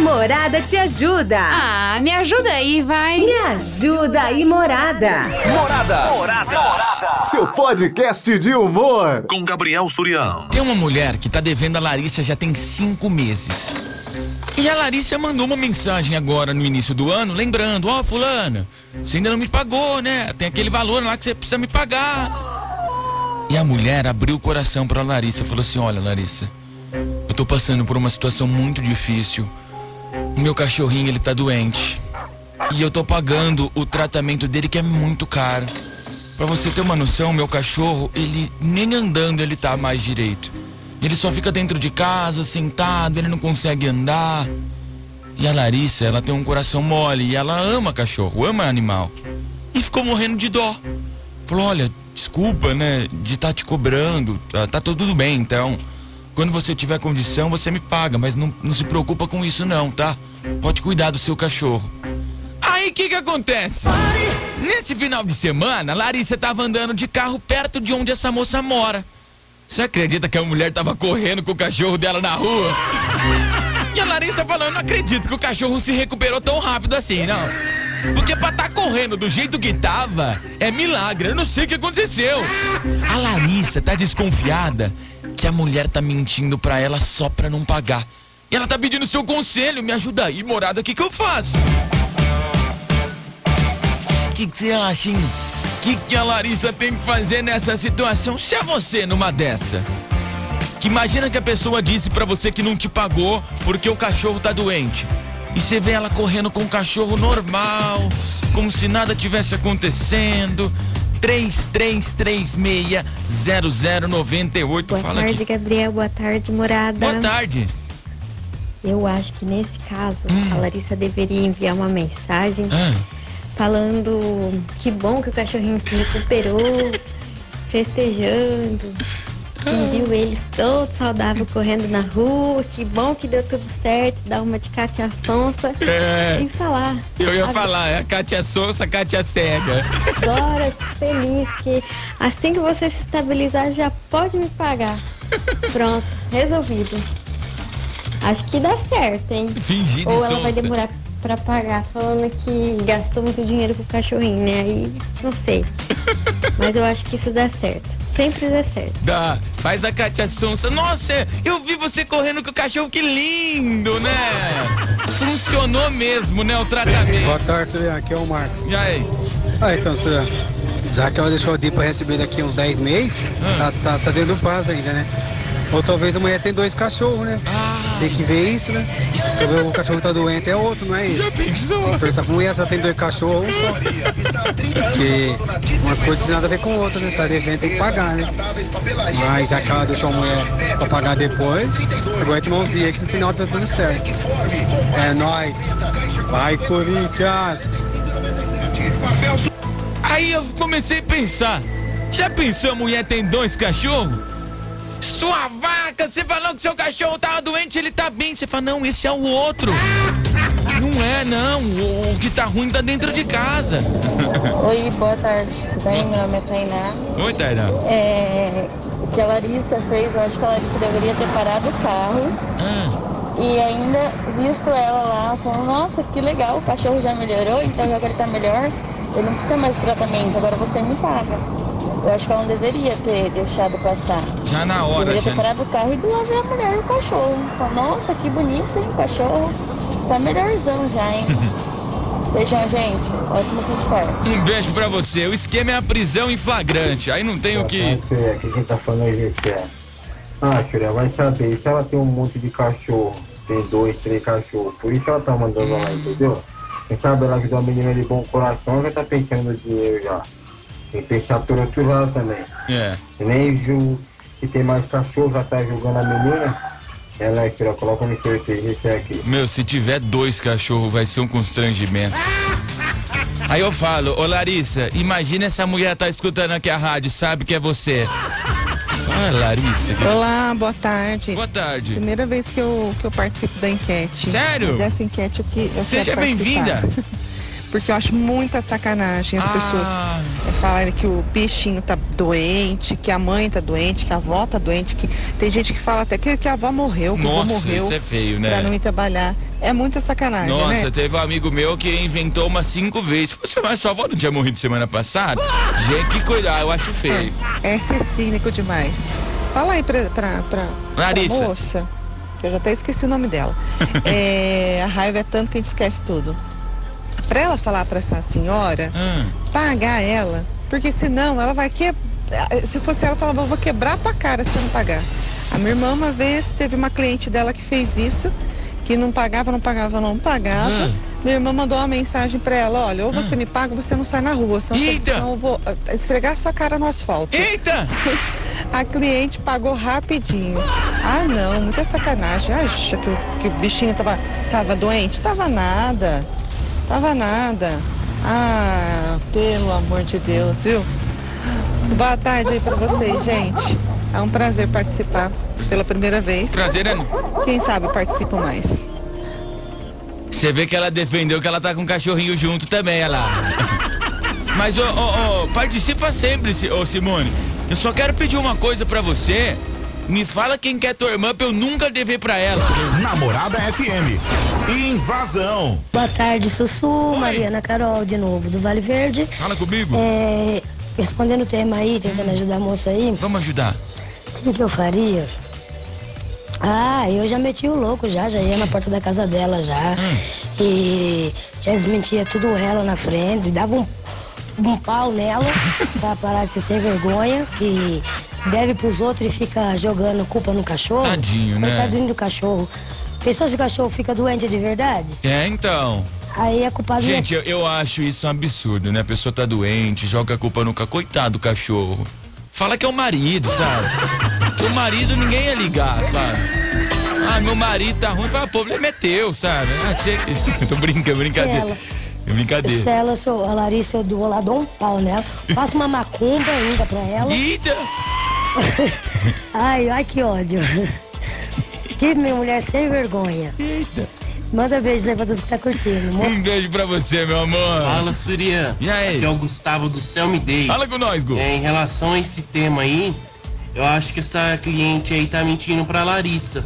Morada te ajuda. Ah, me ajuda aí, vai. Me ajuda aí, Morada. Morada. Morada. Seu podcast de humor. Com Gabriel Surião. Tem uma mulher que tá devendo a Larissa já tem cinco meses. E a Larissa mandou uma mensagem agora no início do ano, lembrando: Ó, oh, Fulana, você ainda não me pagou, né? Tem aquele valor lá que você precisa me pagar. E a mulher abriu o coração pra Larissa e falou assim: Olha, Larissa, eu tô passando por uma situação muito difícil. Meu cachorrinho, ele tá doente. E eu tô pagando o tratamento dele que é muito caro. Pra você ter uma noção, meu cachorro, ele nem andando ele tá mais direito. Ele só fica dentro de casa, sentado, ele não consegue andar. E a Larissa, ela tem um coração mole e ela ama cachorro, ama animal. E ficou morrendo de dó. Falou: olha, desculpa, né, de estar tá te cobrando, tá, tá tudo bem, então. Quando você tiver condição, você me paga, mas não, não se preocupa com isso não, tá? Pode cuidar do seu cachorro. Aí o que que acontece? Nesse final de semana, Larissa tava andando de carro perto de onde essa moça mora. Você acredita que a mulher tava correndo com o cachorro dela na rua? E a Larissa falando, não acredito que o cachorro se recuperou tão rápido assim, não. Porque pra tá correndo do jeito que tava, é milagre. Eu não sei o que aconteceu. A Larissa tá desconfiada que a mulher tá mentindo pra ela só pra não pagar. E ela tá pedindo seu conselho. Me ajuda aí, morada. O que que eu faço? O que você acha, hein? O que, que a Larissa tem que fazer nessa situação? Se é você numa dessa. Que imagina que a pessoa disse para você que não te pagou porque o cachorro tá doente. E você vê ela correndo com o cachorro normal, como se nada tivesse acontecendo. 33360098. Boa Fala tarde, aqui. Gabriel. Boa tarde, morada. Boa tarde. Eu acho que nesse caso Hum. a Larissa deveria enviar uma mensagem Ah, falando que bom que o cachorrinho se recuperou, festejando, que viu ele todo saudável correndo na rua, que bom que deu tudo certo, dar uma de Cátia Sonsa é, e falar. eu ia "Agora- falar, é a Kátia Souza, a Kátia Cega. Agora, feliz que assim que você se estabilizar já pode me pagar. Pronto, resolvido. Acho que dá certo, hein? Fingir de Ou ela vai sonsa. demorar pra pagar, falando que gastou muito dinheiro com o cachorrinho, né? Aí não sei. Mas eu acho que isso dá certo. Sempre dá certo. Dá, faz a Kátia Sonsa. Nossa, eu vi você correndo com o cachorro, que lindo, né? Funcionou mesmo, né, o Boa tratamento. tarde, Juliano. Aqui é o Marcos. E aí? Ah, então, Juliano, já que ela deixou de ir pra receber daqui uns 10 meses, Ah. tá, tá, tá dentro do prazo ainda, né? Ou talvez a mulher tem dois cachorros, né? Ah, Tem que ver isso, né? Talvez o cachorro tá doente, é outro, não é já isso? pensou? Perguntar com essa, tem dois cachorros um só. Porque uma coisa tem nada a ver com outra, né? Tá devendo, tem que pagar, né? Mas já que ela deixou a mulher pra pagar depois, aguenta uns dias que no final tá tudo certo. É nóis. Vai, Corinthians! Aí eu comecei a pensar. Já pensou a mulher tem dois cachorros? Sua vaca, você falou que seu cachorro tava doente, ele tá bem. Você fala, não, esse é o outro. Não é, não. O, o que tá ruim tá dentro de casa. Oi, boa tarde, tudo bem? Meu nome é Tainá. Oi, Tainá. É, o que a Larissa fez, eu acho que a Larissa deveria ter parado o carro Ah, e ainda visto ela lá, falando, nossa, que legal, o cachorro já melhorou, então já que ele tá melhor, ele não precisa mais de tratamento, agora você me paga. Eu acho que ela não deveria ter deixado passar. já na hora, Deveria ter já. parado o carro e ido lá ver a mulher e o cachorro. Falar, nossa, que bonito, hein, o cachorro. Tá melhorzão já, hein? Beijão, gente. Ótimo fim de tarde. Um beijo pra você. O esquema é a prisão em flagrante. Aí não tem o que. Que quem tá falando é Gessé. Ah, Xuria, vai saber. Se ela tem um monte de cachorro, tem dois, três cachorros, por isso ela tá mandando lá, entendeu? Quem sabe ela ajudou a menina de bom coração, já tá pensando no dinheiro já. Tem que pensar por outro lado também. É. Nem viu que tem mais cachorro, já tá julgando a menina. Ela, Xuria, coloca no sorteio, Gessé aqui. Meu, se tiver dois cachorros, vai ser um constrangimento. Aí eu falo, ô Larissa, imagina essa mulher tá escutando aqui a rádio, sabe que é você. Ah, Larissa. Olá, boa tarde. Boa tarde. Primeira vez que eu, que eu participo da enquete. Sério? Dessa enquete eu Seja bem-vinda. porque eu acho muita sacanagem as Ah. pessoas é, falarem que o bichinho tá doente, que a mãe tá doente, que a avó tá doente, que tem gente que fala até que, que a avó morreu, que o avô Nossa, morreu isso é feio, pra não né? ir trabalhar. É muita sacanagem, Nossa, né? teve um amigo meu que inventou umas cinco vezes. Você, mas sua avó não tinha morrido semana passada? Gente, que cuidar, eu acho feio. É ser cínico demais. Fala aí pra, pra, pra, pra Larissa. moça, que eu já até esqueci o nome dela. É, a raiva é tanto que a gente esquece tudo. Pra ela falar pra essa senhora, Ah, pagar ela, porque senão ela vai que se fosse ela, falava, vou quebrar a tua cara se não pagar. A minha irmã uma vez teve uma cliente dela que fez isso, que não pagava, não pagava, não pagava. Ah. Minha irmã mandou uma mensagem pra ela, olha, ou você me paga ou você não sai na rua, senão, Eita! senão eu vou ah, esfregar sua cara no asfalto. Eita! A cliente pagou rapidinho. Ah, não, muita sacanagem. Acha que o, que o bichinho tava, tava doente? Tava nada. Tava nada. Ah, pelo amor de Deus, viu? Boa tarde aí pra vocês, gente. É um prazer participar pela primeira vez. Prazer. Quem sabe participo mais. Você vê que ela defendeu que ela tá com o cachorrinho junto também, ela. Mas, ô, ô, ô, participa sempre, ô Simone. Eu só quero pedir uma coisa pra você. Me fala quem que é tua irmã pra eu nunca dever pra ela. Namorada FM. Invasão. Boa tarde, Sussu, Mariana Carol, de novo, do Vale Verde. Fala comigo. É, respondendo o tema aí, tentando ajudar a moça aí, Vamos ajudar. o que, que eu faria? Ah, eu já meti o louco já, já ia na porta da casa dela já. E já desmentia tudo ela na frente, dava um, um pau nela pra parar de ser sem vergonha, que deve pros outros e fica jogando culpa no cachorro. Tadinho, né? Coitadinho do cachorro. Pensou se o cachorro fica doente de verdade? É, então. Aí a culpa Gente, eu, eu acho isso um absurdo, né? A pessoa tá doente, joga a culpa no ca... Coitado do cachorro. Fala que é o marido, sabe? Que o marido ninguém ia ligar, sabe? Ah, meu marido tá ruim, fala, pô, o problema é teu, sabe? Ah, que... Tô brincando, brincadeira. É brincadeira. Se ela, se eu- a Larissa, eu dou lá, dou um pau nela. Faço uma macumba ainda pra ela. Eita! Ai, ai, que ódio. Que minha mulher sem vergonha. Eita! Manda beijo aí pra todos que tá curtindo. amor. Um beijo pra você, meu amor. Fala, Surya. E aí? Aqui é o Gustavo do Céu Me Day. Fala com nós, Gu. É, em relação a esse tema aí, eu acho que essa cliente aí tá mentindo pra Larissa.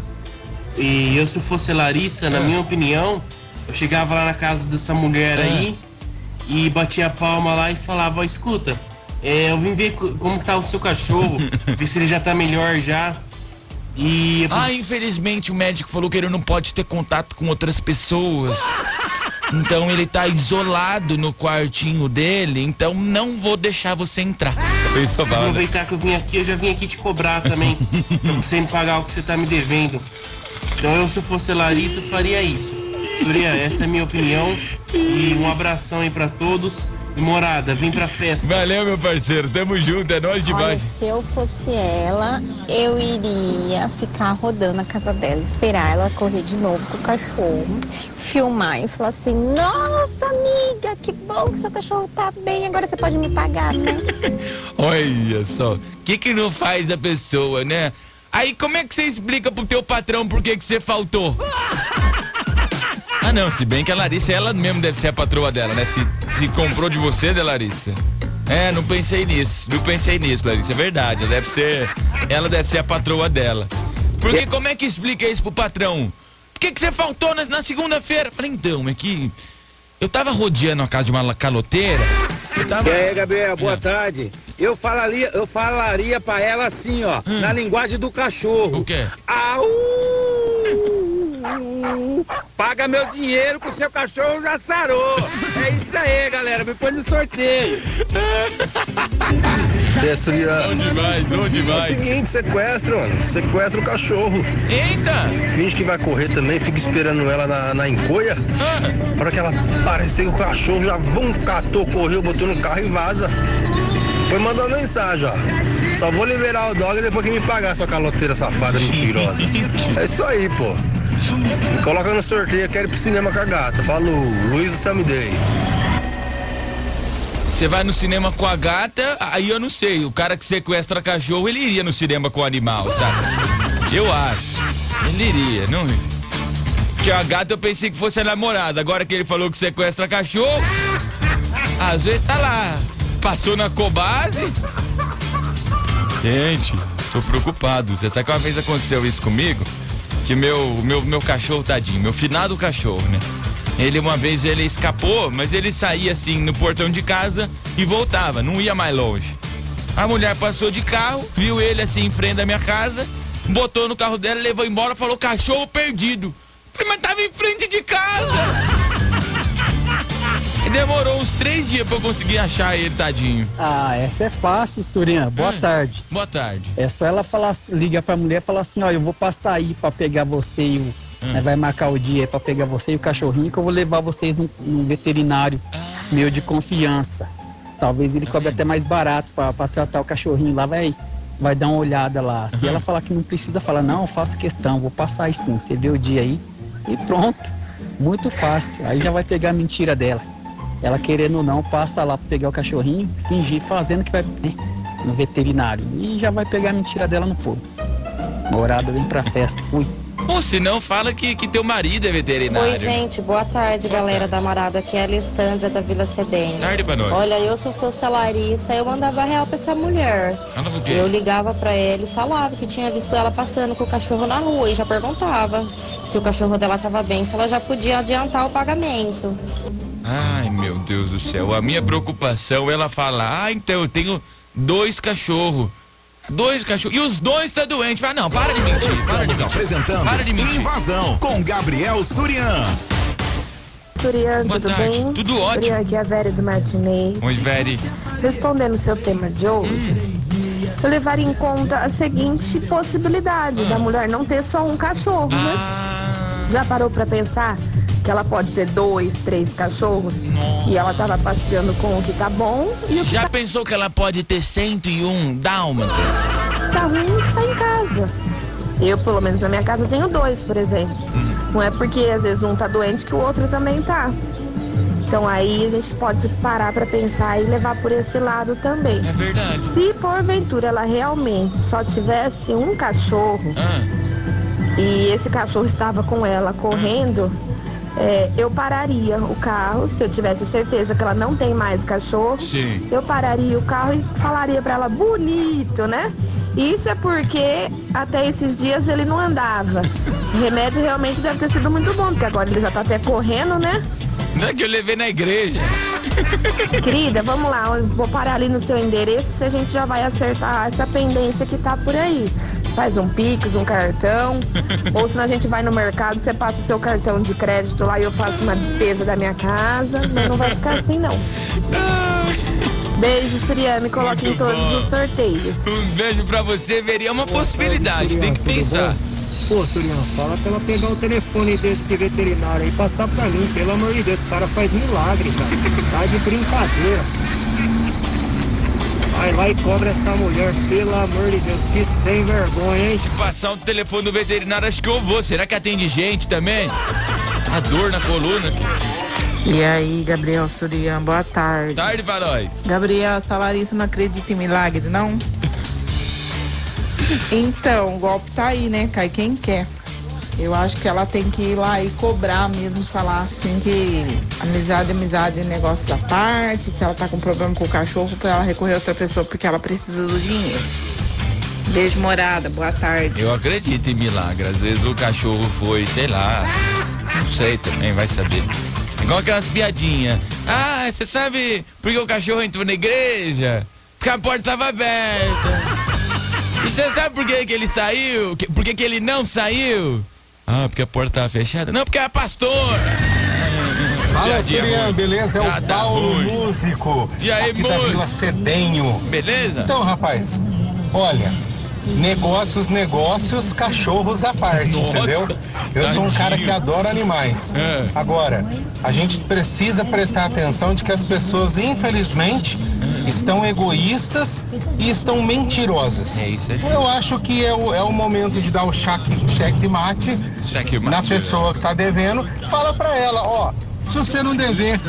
E eu, se fosse Larissa, na Ah. minha opinião, eu chegava lá na casa dessa mulher Ah. aí e batia a palma lá e falava, ó, escuta, é, eu vim ver co- como tá o seu cachorro, ver se ele já tá melhor já. E Ah, infelizmente o médico falou que ele não pode ter contato com outras pessoas. Então ele tá isolado no quartinho dele, então não vou deixar você entrar. Pensou, Valda? aproveitar que eu vim aqui, eu já vim aqui te cobrar também. pra você me pagar o que você tá me devendo. Então eu, se eu fosse Larissa, eu faria isso. Surya, essa é a minha opinião. E um abração aí pra todos. E morada, vem pra festa. Valeu, meu parceiro. Tamo junto, é nóis Olha, demais. se eu fosse ela, eu iria ficar rodando a casa dela, esperar ela correr de novo com o cachorro, filmar e falar assim: Nossa, amiga, que bom que seu cachorro tá bem, agora você pode me pagar, né? Olha só, o que que não faz a pessoa, né? Aí como é que você explica pro teu patrão por que que você faltou? Não, se bem que a Larissa, ela mesmo deve ser a patroa dela, né? Se, se comprou de você, né, Larissa? É, não pensei nisso, não pensei nisso, Larissa, é verdade, ela deve ser, ela deve ser a patroa dela. Porque como é que explica isso pro patrão? Por que que você faltou na, na segunda-feira? Falei, então, é que eu tava rodeando a casa de uma caloteira, tava... E aí, Gabriel, boa tarde. Eu falaria, eu falaria pra ela assim, ó, na linguagem do cachorro. O quê? Au! Paga meu dinheiro que o seu cachorro já sarou. É isso aí, galera. Me põe no sorteio. É, Surya. Bom demais, bom demais. É o seguinte, sequestra, mano. Sequestra o cachorro. Eita! Finge que vai correr também, fica esperando ela na, na encoia. Ah. Na hora que ela aparecer, o cachorro já bum, catou, correu, botou no carro e vaza. Foi mandar mensagem, ó. Só vou liberar o dog depois que me pagar, sua caloteira safada mentirosa. É isso aí, pô. Coloca no sorteio, quero ir pro cinema com a gata. Falou, Luiz do Sam Day. Você vai no cinema com a gata, aí eu não sei. O cara que sequestra cachorro, ele iria no cinema com o animal, sabe? Eu acho. Ele iria, não. Porque a gata eu pensei que fosse a namorada. Agora que ele falou que sequestra cachorro, Às vezes tá lá, passou na Cobase. Gente, tô preocupado. Você sabe que uma vez aconteceu isso comigo? Que meu, meu, meu cachorro, tadinho, meu finado cachorro, né? Ele uma vez ele escapou, mas ele saía assim no portão de casa e voltava, não ia mais longe. A mulher passou de carro, viu ele assim em frente da minha casa, botou no carro dela, levou embora, falou cachorro perdido. Falei, mas tava em frente de casa. Demorou uns três dias pra eu conseguir achar ele, tadinho. Ah, essa é fácil, Surinha. Boa Hum. tarde. Boa tarde. É só ela falar, ligar pra mulher e falar assim, ó, eu vou passar aí pra pegar você e o. Hum. vai marcar o dia pra pegar você e o cachorrinho que eu vou levar vocês num, num veterinário Ah. meu de confiança. Talvez ele cobre até mais barato pra, pra tratar o cachorrinho lá, vai, vai dar uma olhada lá. Se ela falar que não precisa, fala, não, eu faço questão, vou passar aí sim. Você vê o dia aí e pronto. Muito fácil. Aí já vai pegar a mentira dela. Ela querendo ou não, passa lá pra pegar o cachorrinho, fingir fazendo que vai né, no veterinário. E já vai pegar a mentira dela no povo. Morada, vem pra festa, fui. Ou se não, fala que, que teu marido é veterinário. Oi, gente, boa tarde, galera da Morada. Aqui é a Alessandra da Vila Cedem. Tarde pra nós. Olha, eu se eu fosse a Larissa, eu mandava real pra essa mulher. Eu ligava pra ela e falava que tinha visto ela passando com o cachorro na rua e já perguntava se o cachorro dela tava bem, se ela já podia adiantar o pagamento. Ai, meu Deus do céu. A minha preocupação, ela fala, ah, então eu tenho dois cachorros. Dois cachorros. E os dois tá doente. Fala, não, para de mentir. Para de Estamos mentir. apresentando Para de mentir. Invasão com Gabriel Surian. Surian, Boa tudo tarde. bem? Tudo ótimo. Surian, aqui é a Vera do Martinez. Oi, Veri. Respondendo o seu tema de hoje, eu levaria em conta a seguinte possibilidade Ah. da mulher não ter só um cachorro, né? Já parou pra pensar que ela pode ter dois, três cachorros e ela tava passeando com o que tá bom e o que Já pensou que ela pode ter 101 dálmatas? tá ruim está em casa. Eu, pelo menos na minha casa, tenho dois, por exemplo. Não é porque às vezes um tá doente que o outro também tá. Então aí a gente pode parar pra pensar e levar por esse lado também. É verdade. Se porventura ela realmente só tivesse um cachorro Ah. e esse cachorro estava com ela correndo, é, eu pararia o carro, se eu tivesse certeza que ela não tem mais cachorro. Sim. Eu pararia o carro e falaria pra ela bonito, né? Isso é porque até esses dias ele não andava. O remédio realmente deve ter sido muito bom, porque agora ele já tá até correndo, né? Não é que eu levei na igreja. Querida, vamos lá, eu vou parar ali no seu endereço se a gente já vai acertar essa pendência que tá por aí. Faz um Pix, um cartão, ou se a gente vai no mercado, você passa o seu cartão de crédito lá e eu faço uma despesa da minha casa, mas não vai ficar assim não. Beijo, Suriane, me coloque em todos bom. os sorteios. Um beijo pra você, Veri. É uma possibilidade, tem que pensar. Pô, Surian, fala pra ela pegar o telefone desse veterinário aí e passar pra mim. Pelo amor de Deus, esse cara faz milagre, cara. Tá de brincadeira. Vai lá e cobra essa mulher, pelo amor de Deus, que sem vergonha, hein? Se passar um telefone do veterinário, acho que eu vou. Será que atende gente também? A dor na coluna. E aí, Gabriel Surian, boa tarde. Tarde pra nós. Gabriel, essa Larissa não acredita em milagre, não? Então, o golpe tá aí, né? Cai quem quer. Eu acho que ela tem que ir lá e cobrar mesmo, falar assim que amizade, amizade é negócio da parte, se ela tá com problema com o cachorro, pra ela recorrer a outra pessoa porque ela precisa do dinheiro. Beijo, morada, boa tarde. Eu acredito em milagre. Às vezes o cachorro foi, sei lá. Não sei também, vai saber. Igual aquelas piadinhas. Ah, você sabe por que o cachorro entrou na igreja? Porque a porta estava aberta. E você sabe por que, que ele saiu? Por que, que ele não saiu? Ah, porque a porta estava fechada? Não, porque é pastor. Fala, Surian, beleza? É o tá Paulo ruim. Músico. E aí, músico? Cedenho. Beleza? Então, rapaz, olha, negócios, negócios, cachorros à parte, Nossa, entendeu? Eu sou um cara que adora animais. É. Agora, a gente precisa prestar atenção de que as pessoas, infelizmente, estão egoístas e estão mentirosas. É isso aí. Eu acho que é o, é o momento de dar o cheque, cheque mate na pessoa que tá devendo. Fala pra ela, ó, se você não dever,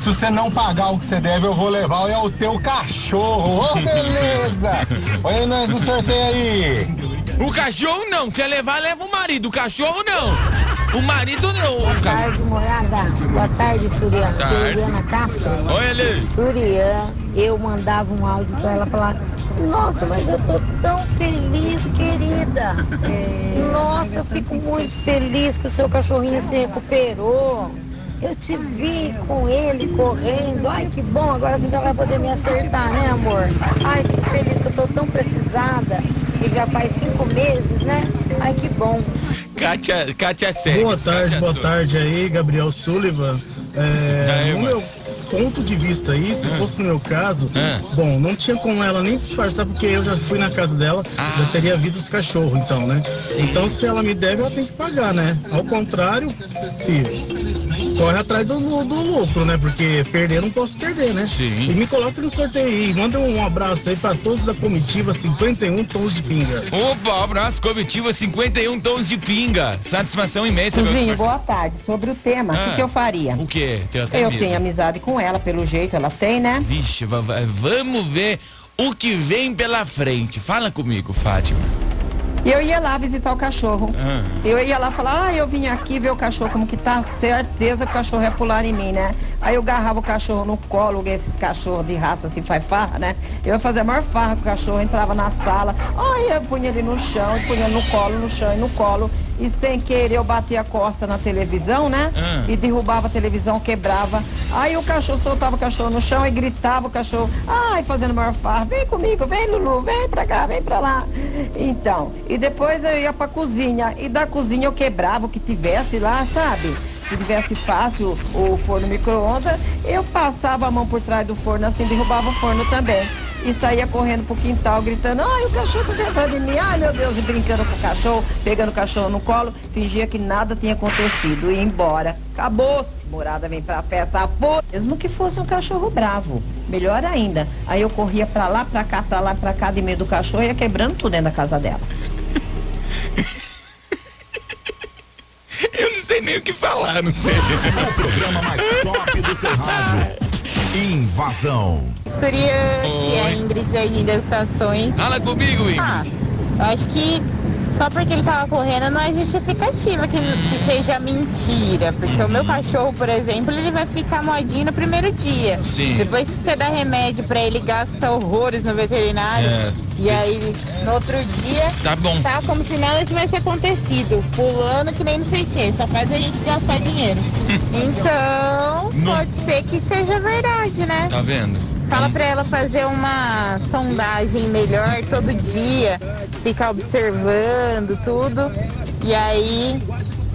se você não pagar o que você deve, eu vou levar é o teu cachorro. Ô, beleza! Olha nós no sorteio aí. O cachorro não, quer levar, leva o marido. O cachorro não. O marido não. Boa tarde, morada. Boa tarde, Surian. Tarde. Juliana Castro. Oi, Eli. Surian, eu mandava um áudio pra ela falar. Nossa, mas eu tô tão feliz, querida. Nossa, eu fico muito feliz que o seu cachorrinho se recuperou. Eu te vi com ele correndo. Ai, que bom, agora você já vai poder me acertar, né, amor? Ai, que feliz que eu tô tão precisada. E já faz cinco meses, né? Ai, que bom. Kátia, Kátia segue. Boa tarde, Kátia boa Souza. tarde aí, Gabriel Sullivan. É, aí, no meu ponto de vista aí, se fosse no meu caso, bom, não tinha como ela nem disfarçar, porque eu já fui na casa dela, já teria visto os cachorros, então, né? Então, se ela me deve, ela tem que pagar, né? Ao contrário, filho, corre atrás do, do lucro, né? Porque perder eu não posso perder, né? Sim. E me coloque no sorteio aí. Manda um abraço aí pra todos da comitiva 51 Tons de Pinga. Opa, abraço, comitiva 51 tons de pinga. Satisfação imensa, Cozinho, boa tarde. Sobre o tema, o Ah. que, que eu faria? O quê? Tenho até Eu medo. tenho amizade com ela, pelo jeito ela tem, né? Vixe, va- va- vamos ver o que vem pela frente. Fala comigo, Fátima. E eu ia lá visitar o cachorro. Ah. Eu ia lá falar, ah, eu vim aqui ver o cachorro, como que tá, certeza que o cachorro ia pular em mim, né? Aí eu agarrava o cachorro no colo, esses cachorros de raça assim, faz farra, né? Eu ia fazer a maior farra com o cachorro, entrava na sala, aí eu punha ele no chão, punha no colo, no chão e no colo. E sem querer eu batia a costa na televisão, né? Ah. E derrubava a televisão, quebrava. Aí o cachorro soltava o cachorro no chão e gritava o cachorro, ai, fazendo maior farra, vem comigo, vem Lulu, vem pra cá, vem pra lá. Então, e depois eu ia pra cozinha. E da cozinha eu quebrava o que tivesse lá, sabe? Se tivesse fácil o forno micro-ondas, eu passava a mão por trás do forno assim, derrubava o forno também. E saía correndo pro quintal, gritando, ai, o cachorro tá atrás de mim, ai meu Deus, e brincando com o cachorro, pegando o cachorro no colo, fingia que nada tinha acontecido e ia embora. Acabou-se, morada vem pra festa, foi. Mesmo que fosse um cachorro bravo, melhor ainda. Aí eu corria pra lá, pra cá, pra lá, pra cá, de medo do cachorro e ia quebrando tudo dentro da casa dela. Eu não sei nem o que falar, não sei. O programa mais top do seu rádio. Invasão. Surya e a. Ingrid aí das estações. Fala comigo, Ingrid. Ah, eu acho que só porque ele tava correndo não é justificativa que, que seja mentira. Porque o meu cachorro, por exemplo, ele vai ficar modinho no primeiro dia. Sim. Depois que você dá remédio pra ele, gasta horrores no veterinário. É. E aí, no outro dia, Tá bom. tá como se nada tivesse acontecido. Pulando que nem não sei o que. Só faz a gente gastar dinheiro. Então, Não. pode ser que seja verdade, né? Tá vendo? Fala pra ela fazer uma sondagem melhor todo dia, ficar observando tudo. E aí,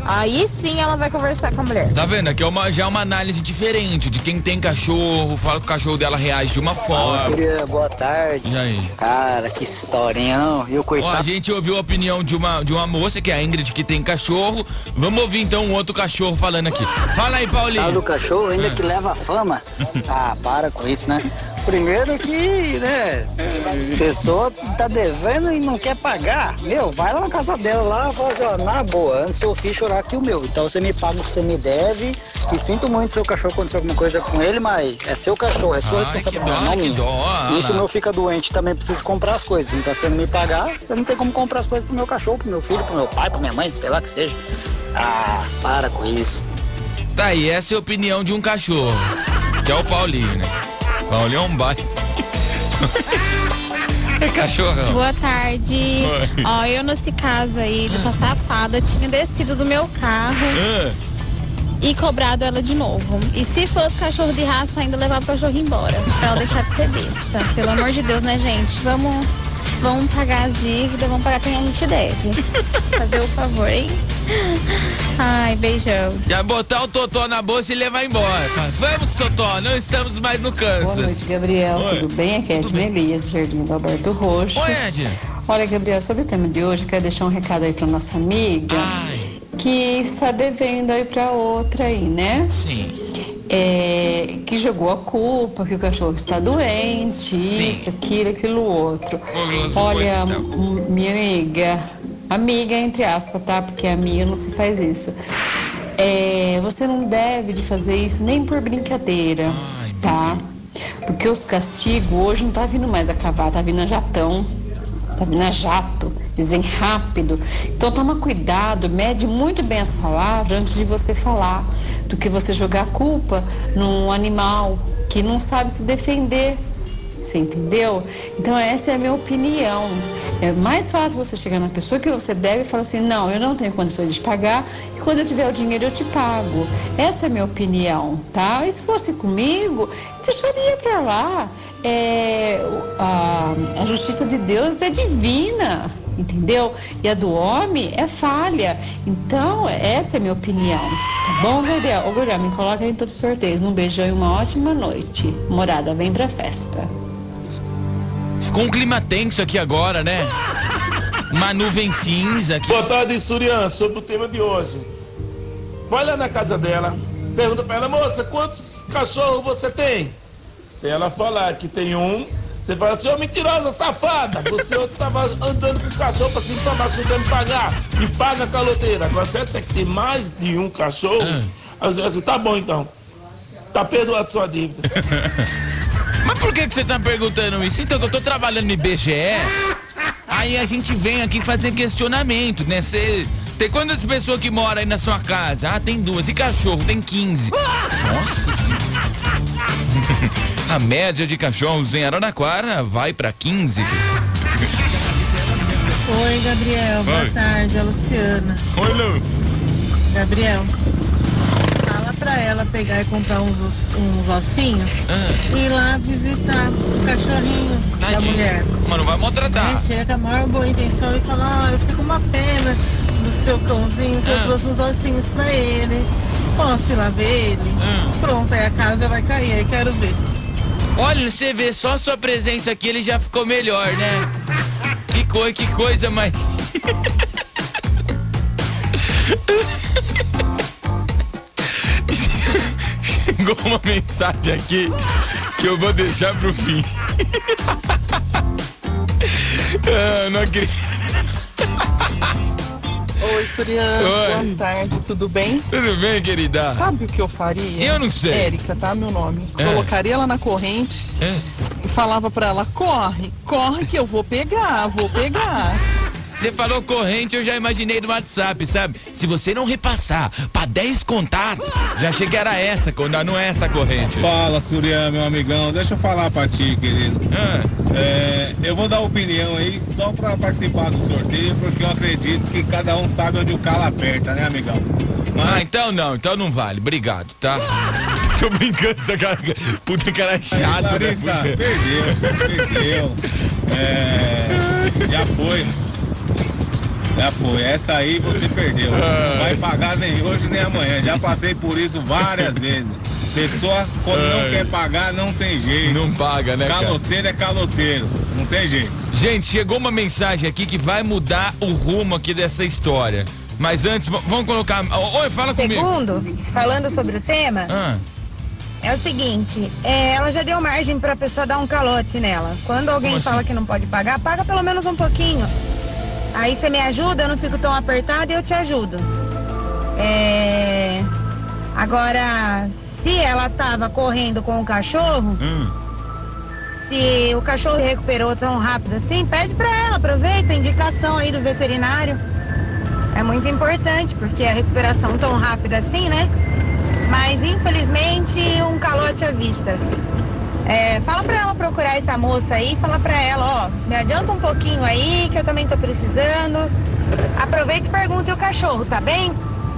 aí sim ela vai conversar com a mulher. Tá vendo? Aqui é uma, já é uma análise diferente de quem tem cachorro, fala que o cachorro dela reage de uma forma. Boa tarde. E aí? Cara, que historinha, não? E o Ó, a coitado. gente ouviu a opinião de uma, de uma moça, que é a Ingrid, que tem cachorro. Vamos ouvir então um outro cachorro falando aqui. Fala aí, Paulinho. do cachorro ainda Ah. que leva fama. Ah, para com isso, né? Primeiro que, né, a pessoa tá devendo e não quer pagar. Meu, vai lá na casa dela lá e fala assim, ó, na boa, antes eu fiz chorar que o meu. Então você me paga o que você me deve. E sinto muito se seu cachorro acontecer alguma coisa com ele, mas é seu cachorro, é sua Ai, responsabilidade, dó, não que minha. dó, E se o meu fica doente também preciso comprar as coisas. Então se você não me pagar, eu não tenho como comprar as coisas pro meu cachorro, pro meu filho, pro meu pai, pra minha mãe, sei lá que seja. Ah, para com isso. Tá aí, essa é a opinião de um cachorro. Que é o Paulinho, né? É um bairro. é cachorrão. Boa tarde. Oi. Ó, eu nesse caso aí dessa safada tinha descido do meu carro Ah, e cobrado ela de novo. E se fosse cachorro de raça, ainda levava o cachorro embora. Pra ela deixar de ser besta. Pelo amor de Deus, né, gente? Vamos, vamos pagar as dívidas, vamos pagar quem a gente deve. Fazer o favor, hein? Ai, beijão. já botar o Totó na bolsa e levar embora. Vamos, Totó, não estamos mais no Kansas. Boa noite, Gabriel. Oi. Tudo bem? Aqui é Edna Elias, do Jardim do Alberto Roxo. Oi, Ed. Olha, Gabriel, sobre o tema de hoje, eu quero deixar um recado aí pra nossa amiga que está devendo aí pra outra aí, né? Sim. É, que jogou a culpa, que o cachorro está doente, Sim. isso, aquilo, aquilo outro. Olha, coisa, m- minha amiga, amiga entre aspas, tá? Porque a minha não se faz isso. É, você não deve de fazer isso nem por brincadeira, tá? Porque os castigos hoje não tá vindo mais a cavalo, tá vindo a jatão, tá vindo a jato. Dizem rápido. Então toma cuidado, mede muito bem as palavras antes de você falar, do que você jogar culpa num animal que não sabe se defender. Você entendeu? Então essa é a minha opinião. É mais fácil você chegar na pessoa que você deve e falar assim, não, eu não tenho condições de pagar e quando eu tiver o dinheiro eu te pago. Essa é a minha opinião, tá? E se fosse comigo, deixaria pra lá. É, a, a justiça de Deus é divina, entendeu? E a do homem é falha. Então, essa é a minha opinião. Tá bom, Gabriel? Ô, Gabriel, me coloca aí em todos os sorteios. Um beijão e uma ótima noite. Morada, vem pra festa. Ficou um clima tenso aqui agora, né? Uma nuvem cinza aqui. Boa tarde, Surian, sobre o tema de hoje. Vai lá na casa dela, pergunta pra ela, moça, quantos cachorros você tem? Se ela falar que tem um, você fala assim, ô mentirosa, safada, você ontem tava andando com o cachorro pra cima pra baixo tentando pagar. E paga a caloteira. Agora, se você que tem mais de um cachorro, às vezes assim, tá bom então. Tá perdoado sua dívida. Mas por que, que você tá perguntando isso? Então, que eu tô trabalhando no IBGE, aí a gente vem aqui fazer questionamento, né? Você tem quantas pessoas que moram aí na sua casa? Ah, tem duas. E cachorro? Tem 15. Nossa senhora. A média de cachorros em Araraquara vai pra 15. Oi, Gabriel. Boa Oi. tarde, é a Luciana. Oi, Lu. Gabriel, fala pra ela pegar e comprar uns, uns ossinhos e ir lá visitar o cachorrinho da Tadinho. mulher. Mas não vai maltratar. Né? Chega com a maior boa intenção e fala, ó, eu fico uma pena do seu cãozinho que eu trouxe uns ossinhos pra ele. Posso ir lá ver ele? Pronto, aí a casa vai cair, aí quero ver. Olha, você vê só a sua presença aqui, ele já ficou melhor, né? Que coisa, que coisa, mas. Chegou uma mensagem aqui que eu vou deixar pro fim. ah, não acredito. Oi, Surian. Oi. Boa tarde, tudo bem? Tudo bem, querida? Sabe o que eu faria? Eu não sei. Érica, tá? Meu nome. É. Colocaria ela na corrente e falava pra ela: corre, corre que eu vou pegar, vou pegar. Você falou corrente, eu já imaginei no WhatsApp, sabe? Se você não repassar pra 10 contatos, já achei que era essa, quando não é essa corrente. Fala, Surian, meu amigão. Deixa eu falar pra ti, querido. É, eu vou dar opinião aí só pra participar do sorteio, porque eu acredito que cada um sabe onde o calo aperta, né, amigão? Ah, então não, então não vale. Obrigado, tá? Tô brincando, essa cara. Puta cara chato, né? Larissa, perdeu, perdeu. É, já foi. Já foi. Essa aí você perdeu. Não vai pagar nem hoje nem amanhã. Já passei por isso várias vezes. Pessoa, quando não Ai. quer pagar, não tem jeito. Não paga, né, cara? Caloteiro é caloteiro. Não tem jeito. Gente, chegou uma mensagem aqui que vai mudar o rumo aqui dessa história. Mas antes, vamos colocar. Oi, fala comigo. Segundo, falando sobre o tema, Ah, é o seguinte, é, ela já deu margem pra pessoa dar um calote nela. Quando alguém Como assim? fala que não pode pagar, paga pelo menos um pouquinho. Aí você me ajuda, eu não fico tão apertada e eu te ajudo. É, Agora, se ela tava correndo com o cachorro, hum. se o cachorro recuperou tão rápido assim, pede pra ela, aproveita a indicação aí do veterinário. É muito importante, porque a recuperação tão rápida assim, né? Mas infelizmente um calote à vista. É, fala pra ela procurar essa moça aí, fala pra ela, ó, me adianta um pouquinho aí, que eu também tô precisando. Aproveita e pergunta e o cachorro, tá bem?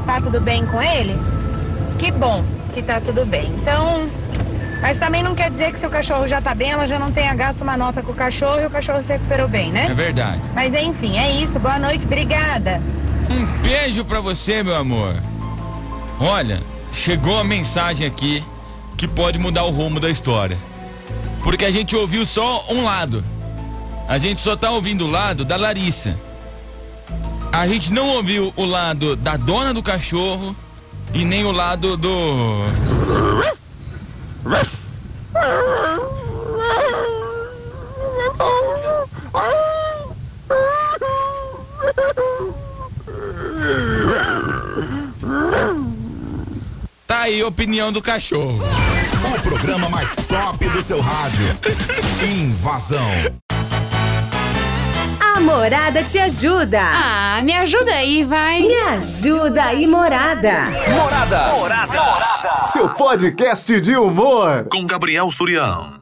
Tá tudo bem com ele? Que bom que tá tudo bem. Então, mas também não quer dizer que se o cachorro já tá bem, ela já não tenha gasto uma nota com o cachorro e o cachorro se recuperou bem, né? é verdade. Mas enfim, é isso. Boa noite, obrigada. Um beijo pra você, meu amor. Olha, chegou a mensagem aqui que pode mudar o rumo da história. Porque a gente ouviu só um lado. A gente só tá ouvindo o lado da Larissa. A gente não ouviu o lado da dona do cachorro e nem o lado do. Tá aí a opinião do cachorro. O programa mais top do seu rádio. Invasão. A Morada te ajuda. Ah, me ajuda aí, vai. Me ajuda aí, Morada. Morada. Morada. Seu podcast de humor. Com Gabriel Surião.